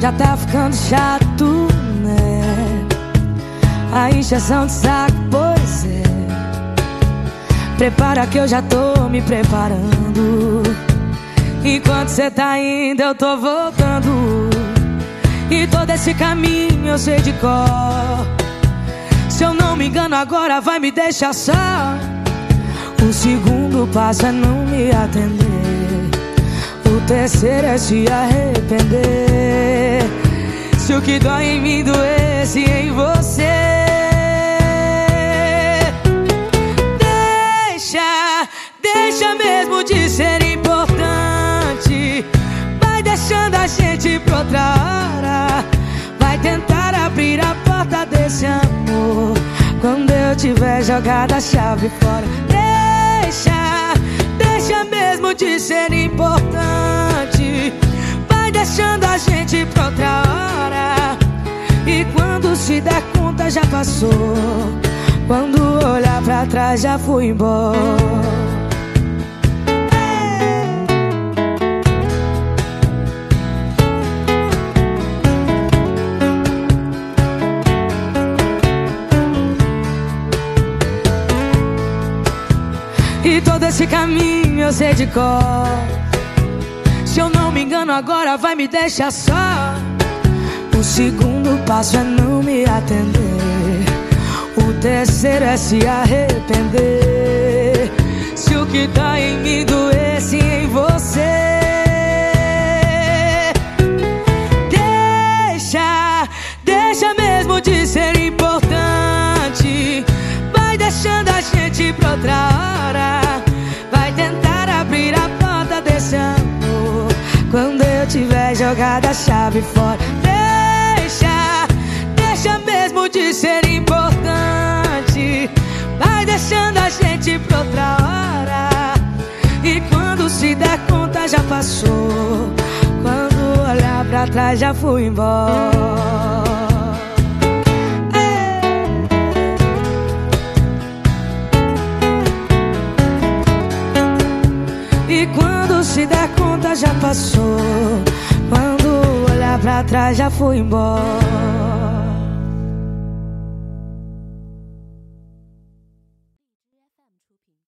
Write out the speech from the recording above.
Já tá ficando chato, né? A injeção de saco, pois é. Prepara que eu já tô me preparando. Enquanto cê tá indo, eu tô voltando. E todo esse caminho eu sei de cor. Se eu não me engano, agora vai me deixar só. O segundo passo é não me atender. Terceiro é se arrepender. Se o que dói em mim doesse em você. Deixa, deixa mesmo de ser importante. Vai deixando a gente pra outra hora. Vai tentar abrir a porta desse amor. Quando eu tiver jogado a chave fora. Deixa, deixa mesmo de ser importante. Já passou. Quando olhar pra trás já fui embora. E todo esse caminho eu sei de cor. Se eu não me engano, agora vai me deixar só. O segundo passo é não me atender. Terceiro é se arrepender. Se o que tá em mim doesse em você. Deixa, deixa mesmo de ser importante. Vai deixando a gente pra outra hora. Vai tentar abrir a porta desse amor. Quando eu tiver jogado a chave fora. Deixando a gente pra outra hora. E quando se der conta já passou. Quando olhar pra trás já fui embora. E quando se der conta já passou. Quando olhar pra trás já fui embora.